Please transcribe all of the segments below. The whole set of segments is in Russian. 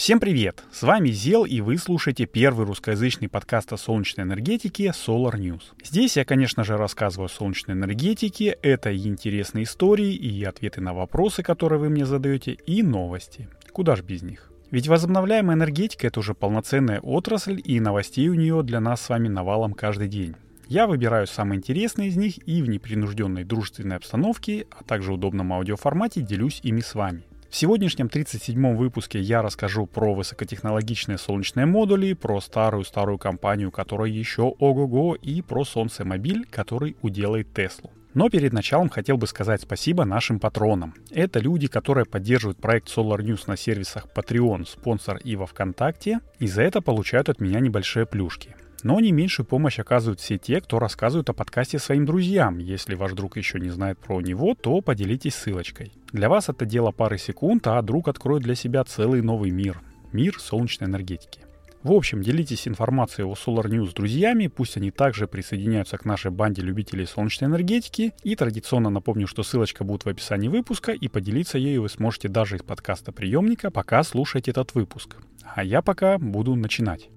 Всем привет! С вами Зел, и вы слушаете первый русскоязычный подкаст о солнечной энергетике Solar News. Здесь я, конечно же, рассказываю о солнечной энергетике, это и интересные истории, и ответы на вопросы, которые вы мне задаете, и новости. Куда ж без них? Ведь возобновляемая энергетика — это уже полноценная отрасль, и новостей у нее для нас с вами навалом каждый день. Я выбираю самые интересные из них и в непринужденной дружественной обстановке, а также удобном аудиоформате делюсь ими с вами. В сегодняшнем 37-м выпуске я расскажу про высокотехнологичные солнечные модули, про старую-старую компанию, которая еще ого-го, и про солнцемобиль, который уделает Теслу. Но перед началом хотел бы сказать спасибо нашим патронам. Это люди, которые поддерживают проект Solar News на сервисах Patreon, спонсор и во Вконтакте, и за это получают от меня небольшие плюшки. Но не меньшую помощь оказывают все те, кто рассказывает о подкасте своим друзьям. Если ваш друг еще не знает про него, то поделитесь ссылочкой. Для вас это дело пары секунд, а друг откроет для себя целый новый мир. Мир солнечной энергетики. В общем, делитесь информацией о Solar News с друзьями, пусть они также присоединяются к нашей банде любителей солнечной энергетики. И традиционно напомню, что ссылочка будет в описании выпуска, и поделиться ею вы сможете даже из подкаста приемника, пока слушаете этот выпуск. А я пока буду начинать.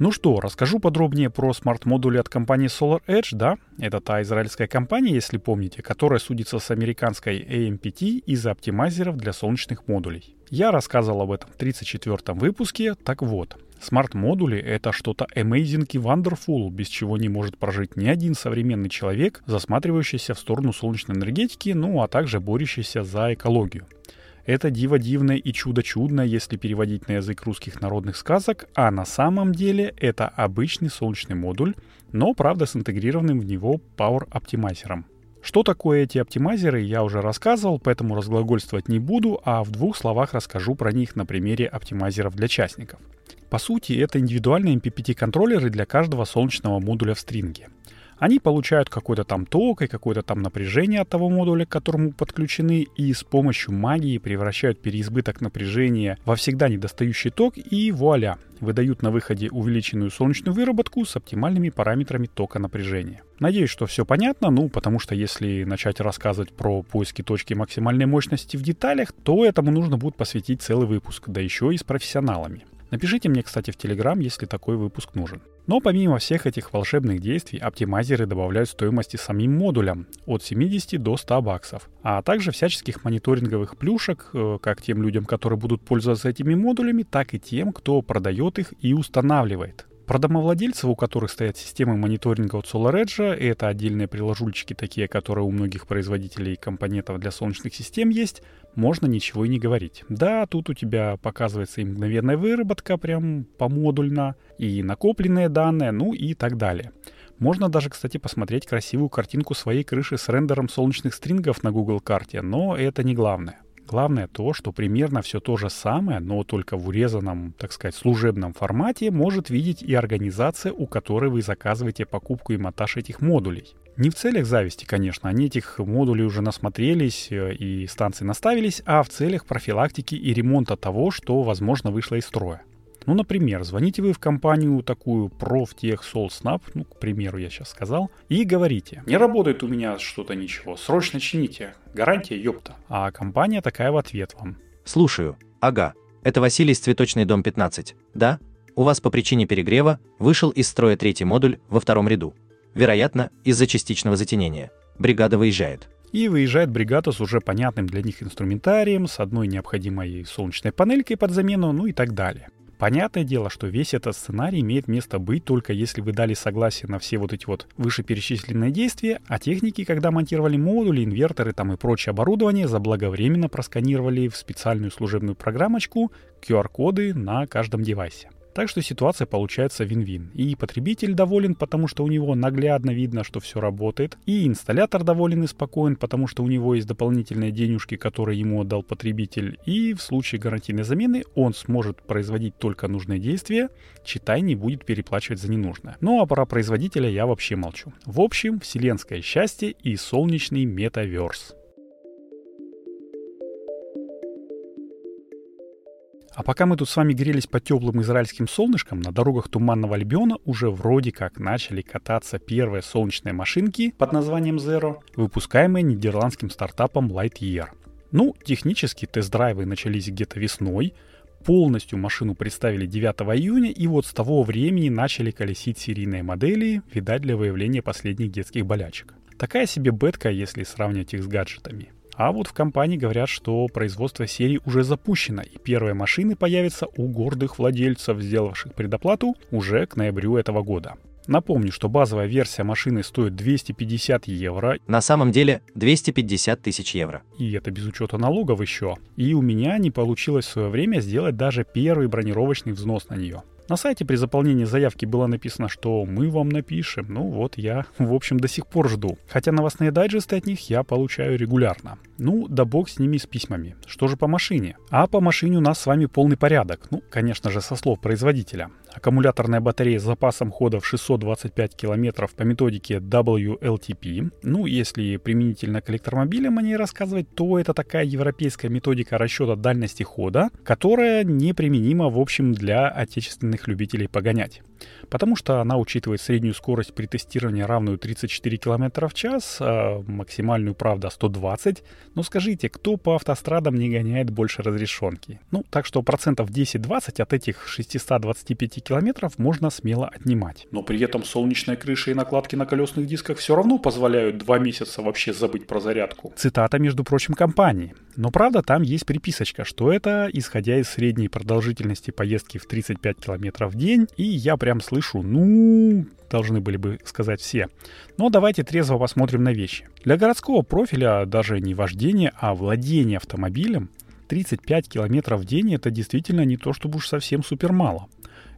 Ну что, расскажу подробнее про смарт-модули от компании Solar Edge, да? Это та израильская компания, если помните, которая судится с американской AMPT из-за оптимайзеров для солнечных модулей. Я рассказывал об этом в 34 выпуске, так вот. Смарт-модули — это что-то amazing и wonderful, без чего не может прожить ни один современный человек, засматривающийся в сторону солнечной энергетики, ну а также борющийся за экологию. Это диво дивное и чудо чудное, если переводить на язык русских народных сказок, а на самом деле это обычный солнечный модуль, но правда с интегрированным в него Power оптимайзером. Что такое эти оптимайзеры, я уже рассказывал, поэтому разглагольствовать не буду, а в двух словах расскажу про них на примере оптимайзеров для частников. По сути, это индивидуальные MPPT-контроллеры для каждого солнечного модуля в стринге. Они получают какой-то там ток и какое-то там напряжение от того модуля, к которому подключены, и с помощью магии превращают переизбыток напряжения во всегда недостающий ток, и вуаля, выдают на выходе увеличенную солнечную выработку с оптимальными параметрами тока напряжения. Надеюсь, что все понятно, ну, потому что если начать рассказывать про поиски точки максимальной мощности в деталях, то этому нужно будет посвятить целый выпуск, да еще и с профессионалами. Напишите мне, кстати, в Телеграм, если такой выпуск нужен. Но помимо всех этих волшебных действий, оптимайзеры добавляют стоимости самим модулям от 70 до 100 баксов, а также всяческих мониторинговых плюшек, э, как тем людям, которые будут пользоваться этими модулями, так и тем, кто продает их и устанавливает. Про домовладельцев, у которых стоят системы мониторинга от SolarEdge, это отдельные приложульчики, такие, которые у многих производителей компонентов для солнечных систем есть, можно ничего и не говорить. Да, тут у тебя показывается и мгновенная выработка прям помодульно, и накопленные данные, ну и так далее. Можно даже, кстати, посмотреть красивую картинку своей крыши с рендером солнечных стрингов на Google карте, но это не главное. Главное то, что примерно все то же самое, но только в урезанном, так сказать, служебном формате может видеть и организация, у которой вы заказываете покупку и монтаж этих модулей. Не в целях зависти, конечно, они этих модулей уже насмотрелись э, и станции наставились, а в целях профилактики и ремонта того, что, возможно, вышло из строя. Ну, например, звоните вы в компанию такую Proftech SolSnap, ну, к примеру, я сейчас сказал, и говорите, не работает у меня что-то ничего, срочно чините, гарантия ёпта. А компания такая в ответ вам. Слушаю. Ага. Это Василий из Цветочный дом 15. Да? У вас по причине перегрева вышел из строя третий модуль во втором ряду. Вероятно, из-за частичного затенения. Бригада выезжает. И выезжает бригада с уже понятным для них инструментарием, с одной необходимой солнечной панелькой под замену, ну и так далее. Понятное дело, что весь этот сценарий имеет место быть только если вы дали согласие на все вот эти вот вышеперечисленные действия, а техники, когда монтировали модули, инверторы там и прочее оборудование, заблаговременно просканировали в специальную служебную программочку QR-коды на каждом девайсе. Так что ситуация получается вин-вин. И потребитель доволен, потому что у него наглядно видно, что все работает. И инсталлятор доволен и спокоен, потому что у него есть дополнительные денежки, которые ему отдал потребитель. И в случае гарантийной замены он сможет производить только нужные действия, читай не будет переплачивать за ненужное. Ну а про производителя я вообще молчу. В общем, вселенское счастье и солнечный метаверс. А пока мы тут с вами грелись по теплым израильским солнышкам, на дорогах Туманного Альбиона уже вроде как начали кататься первые солнечные машинки под названием Zero, выпускаемые нидерландским стартапом Lightyear. Ну, технически тест-драйвы начались где-то весной, полностью машину представили 9 июня, и вот с того времени начали колесить серийные модели, видать, для выявления последних детских болячек. Такая себе бетка, если сравнивать их с гаджетами. А вот в компании говорят, что производство серии уже запущено, и первые машины появятся у гордых владельцев, сделавших предоплату уже к ноябрю этого года. Напомню, что базовая версия машины стоит 250 евро. На самом деле 250 тысяч евро. И это без учета налогов еще. И у меня не получилось в свое время сделать даже первый бронировочный взнос на нее. На сайте при заполнении заявки было написано, что мы вам напишем. Ну вот я, в общем, до сих пор жду. Хотя новостные дайджесты от них я получаю регулярно. Ну, да бог с ними с письмами. Что же по машине? А по машине у нас с вами полный порядок. Ну, конечно же, со слов производителя. Аккумуляторная батарея с запасом хода в 625 км по методике WLTP. Ну, если применительно к электромобилям о ней рассказывать, то это такая европейская методика расчета дальности хода, которая неприменима, в общем, для отечественных любителей погонять потому что она учитывает среднюю скорость при тестировании равную 34 км в час, а максимальную, правда, 120. Но скажите, кто по автострадам не гоняет больше разрешенки? Ну, так что процентов 10-20 от этих 625 километров можно смело отнимать. Но при этом солнечная крыша и накладки на колесных дисках все равно позволяют два месяца вообще забыть про зарядку. Цитата, между прочим, компании. Но правда, там есть приписочка, что это исходя из средней продолжительности поездки в 35 км в день, и я прям слышу, ну, должны были бы сказать все. Но давайте трезво посмотрим на вещи. Для городского профиля даже не вождение, а владение автомобилем 35 км в день это действительно не то, чтобы уж совсем супер мало.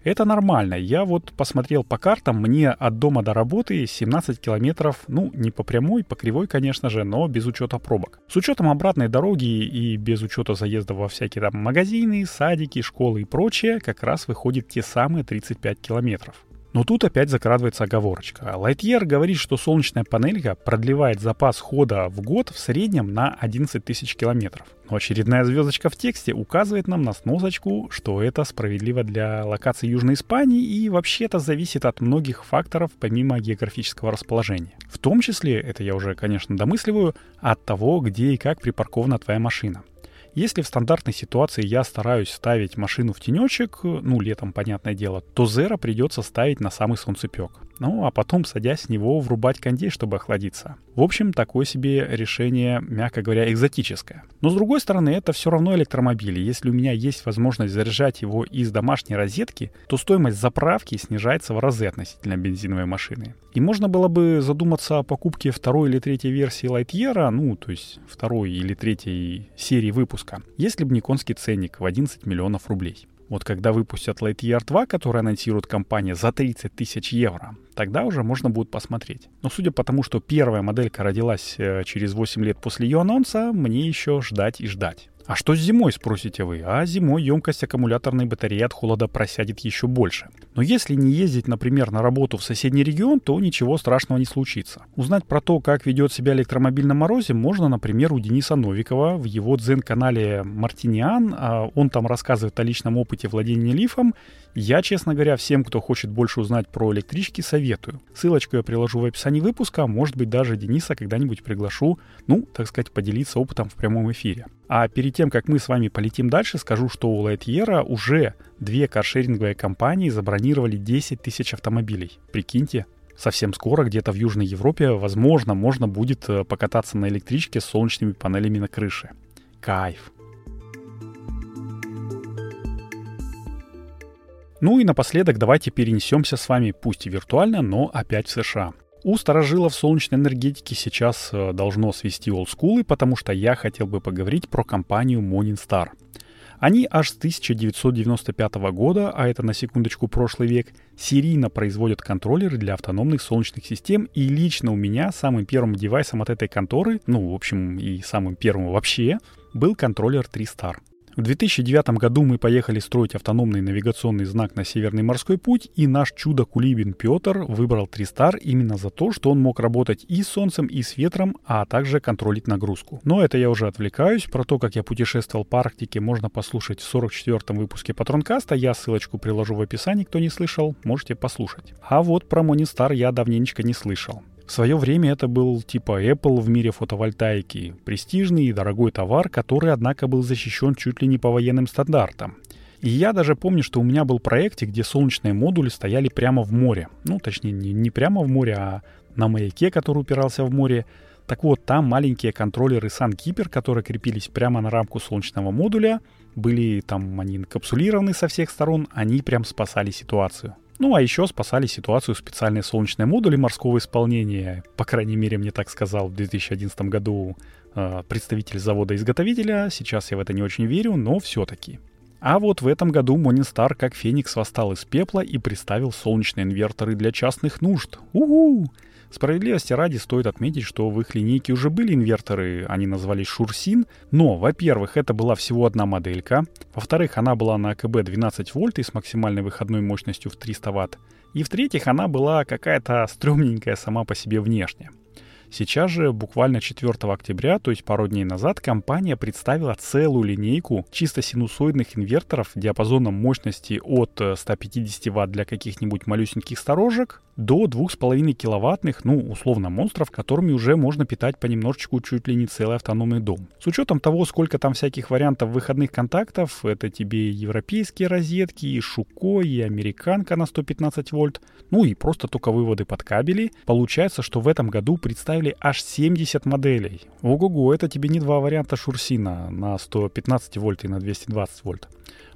Это нормально. Я вот посмотрел по картам, мне от дома до работы 17 километров, ну, не по прямой, по кривой, конечно же, но без учета пробок. С учетом обратной дороги и без учета заезда во всякие там магазины, садики, школы и прочее, как раз выходит те самые 35 километров. Но тут опять закрадывается оговорочка. Lightyear говорит, что солнечная панелька продлевает запас хода в год в среднем на 11 тысяч километров. Но очередная звездочка в тексте указывает нам на сносочку, что это справедливо для локаций Южной Испании и вообще это зависит от многих факторов помимо географического расположения. В том числе, это я уже, конечно, домысливаю, от того, где и как припаркована твоя машина. Если в стандартной ситуации я стараюсь ставить машину в тенечек, ну, летом, понятное дело, то Zero придется ставить на самый солнцепек. Ну, а потом, садясь с него, врубать кондей, чтобы охладиться. В общем, такое себе решение, мягко говоря, экзотическое. Но с другой стороны, это все равно электромобили. Если у меня есть возможность заряжать его из домашней розетки, то стоимость заправки снижается в разы относительно бензиновой машины. И можно было бы задуматься о покупке второй или третьей версии Lightyear, ну, то есть второй или третьей серии выпуска, если бы не конский ценник в 11 миллионов рублей. Вот когда выпустят Lightyear 2, который анонсирует компания за 30 тысяч евро, тогда уже можно будет посмотреть. Но судя по тому, что первая моделька родилась э, через 8 лет после ее анонса, мне еще ждать и ждать. А что с зимой, спросите вы? А зимой емкость аккумуляторной батареи от холода просядет еще больше. Но если не ездить, например, на работу в соседний регион, то ничего страшного не случится. Узнать про то, как ведет себя электромобиль на морозе, можно, например, у Дениса Новикова в его дзен-канале «Мартиниан». А он там рассказывает о личном опыте владения лифом. Я, честно говоря, всем, кто хочет больше узнать про электрички, советую. Ссылочку я приложу в описании выпуска, может быть, даже Дениса когда-нибудь приглашу, ну, так сказать, поделиться опытом в прямом эфире. А перед тем, как мы с вами полетим дальше, скажу, что у Lightyear уже две каршеринговые компании забронировали 10 тысяч автомобилей. Прикиньте, совсем скоро где-то в Южной Европе, возможно, можно будет э, покататься на электричке с солнечными панелями на крыше. Кайф. Ну и напоследок давайте перенесемся с вами, пусть и виртуально, но опять в США. У старожилов солнечной энергетики сейчас э, должно свести олдскулы, потому что я хотел бы поговорить про компанию Morningstar. Они аж с 1995 года, а это на секундочку прошлый век, серийно производят контроллеры для автономных солнечных систем, и лично у меня самым первым девайсом от этой конторы, ну, в общем, и самым первым вообще, был контроллер 3 Star. В 2009 году мы поехали строить автономный навигационный знак на Северный морской путь, и наш чудо-кулибин Петр выбрал Тристар именно за то, что он мог работать и с солнцем, и с ветром, а также контролить нагрузку. Но это я уже отвлекаюсь. Про то, как я путешествовал по Арктике, можно послушать в 44-м выпуске Патронкаста. Я ссылочку приложу в описании, кто не слышал, можете послушать. А вот про Монистар я давненько не слышал. В свое время это был типа Apple в мире фотовольтайки. Престижный и дорогой товар, который, однако, был защищен чуть ли не по военным стандартам. И я даже помню, что у меня был проект, где солнечные модули стояли прямо в море. Ну, точнее, не, не прямо в море, а на маяке, который упирался в море. Так вот, там маленькие контроллеры SunKeeper, которые крепились прямо на рамку солнечного модуля, были там, они капсулированы со всех сторон, они прям спасали ситуацию. Ну а еще спасали ситуацию специальные солнечные модули морского исполнения. По крайней мере, мне так сказал в 2011 году э, представитель завода-изготовителя. Сейчас я в это не очень верю, но все-таки. А вот в этом году Morningstar как феникс восстал из пепла и представил солнечные инверторы для частных нужд. Уху! Справедливости ради стоит отметить, что в их линейке уже были инверторы, они назывались Шурсин, но, во-первых, это была всего одна моделька, во-вторых, она была на АКБ 12 вольт и с максимальной выходной мощностью в 300 ватт, и в-третьих, она была какая-то стрёмненькая сама по себе внешне. Сейчас же, буквально 4 октября, то есть пару дней назад, компания представила целую линейку чисто синусоидных инверторов диапазоном мощности от 150 Вт для каких-нибудь малюсеньких сторожек до 2,5 киловаттных, ну, условно, монстров, которыми уже можно питать понемножечку чуть ли не целый автономный дом. С учетом того, сколько там всяких вариантов выходных контактов, это тебе европейские розетки, и Шуко, и американка на 115 вольт, ну и просто только выводы под кабели, получается, что в этом году представили аж 70 моделей. Ого-го, это тебе не два варианта Шурсина на 115 вольт и на 220 вольт.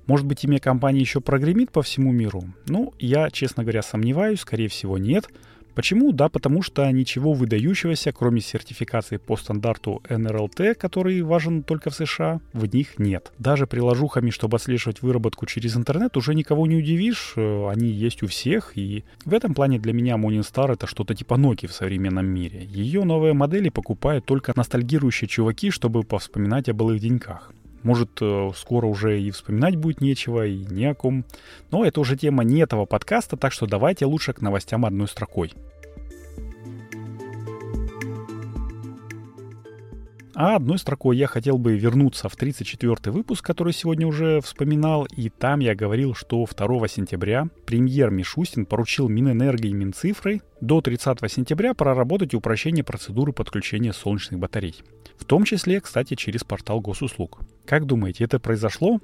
Может быть, имя компании еще прогремит по всему миру? Ну, я, честно говоря, сомневаюсь, скорее всего, нет. Почему? Да, потому что ничего выдающегося, кроме сертификации по стандарту NRLT, который важен только в США, в них нет. Даже приложухами, чтобы отслеживать выработку через интернет, уже никого не удивишь, э, они есть у всех, и в этом плане для меня Morningstar это что-то типа Nokia в современном мире. Ее новые модели покупают только ностальгирующие чуваки, чтобы повспоминать о былых деньках. Может, э, скоро уже и вспоминать будет нечего, и не о ком. Но это уже тема не этого подкаста, так что давайте лучше к новостям одной строкой. А одной строкой я хотел бы вернуться в 34 выпуск, который сегодня уже вспоминал, и там я говорил, что 2 сентября премьер Мишустин поручил Минэнерго и Минцифры до 30 сентября проработать упрощение процедуры подключения солнечных батарей. В том числе, кстати, через портал госуслуг. Как думаете, это произошло?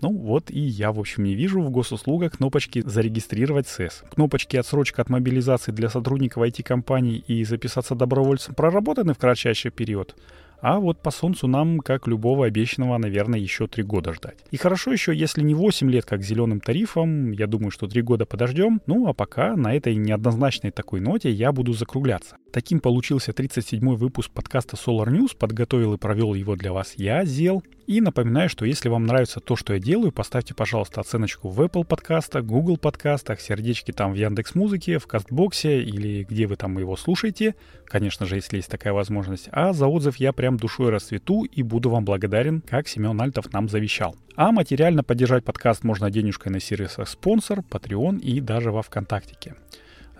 Ну вот и я, в общем, не вижу в госуслугах кнопочки «Зарегистрировать СЭС». Кнопочки «Отсрочка от мобилизации для сотрудников IT-компаний» и «Записаться добровольцем» проработаны в кратчайший период. А вот по Солнцу нам, как любого обещанного, наверное, еще три года ждать. И хорошо еще, если не 8 лет, как зеленым тарифом, я думаю, что три года подождем. Ну а пока на этой неоднозначной такой ноте я буду закругляться. Таким получился 37-й выпуск подкаста Solar News. Подготовил и провел его для вас я, Зел. И напоминаю, что если вам нравится то, что я делаю, поставьте, пожалуйста, оценочку в Apple подкастах, Google подкастах, сердечки там в Яндекс Музыке, в Кастбоксе или где вы там его слушаете. Конечно же, если есть такая возможность. А за отзыв я прям душой расцвету и буду вам благодарен, как Семен Альтов нам завещал. А материально поддержать подкаст можно денежкой на сервисах спонсор, Patreon и даже во Вконтактике.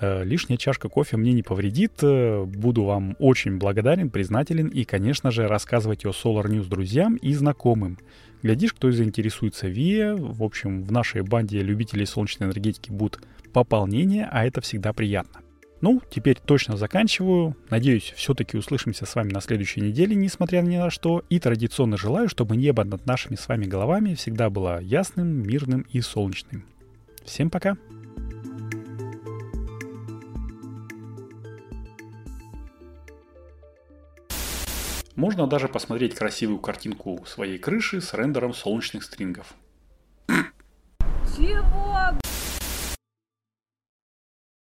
Э, лишняя чашка кофе мне не повредит. Э, буду вам очень благодарен, признателен и, конечно же, рассказывайте о Solar News друзьям и знакомым. Глядишь, кто заинтересуется ВИА. В общем, в нашей банде любителей солнечной энергетики будут пополнения, а это всегда приятно. Ну, теперь точно заканчиваю. Надеюсь, все-таки услышимся с вами на следующей неделе, несмотря ни на что. И традиционно желаю, чтобы небо над нашими с вами головами всегда было ясным, мирным и солнечным. Всем пока! Можно даже посмотреть красивую картинку своей крыши с рендером солнечных стрингов. Чего?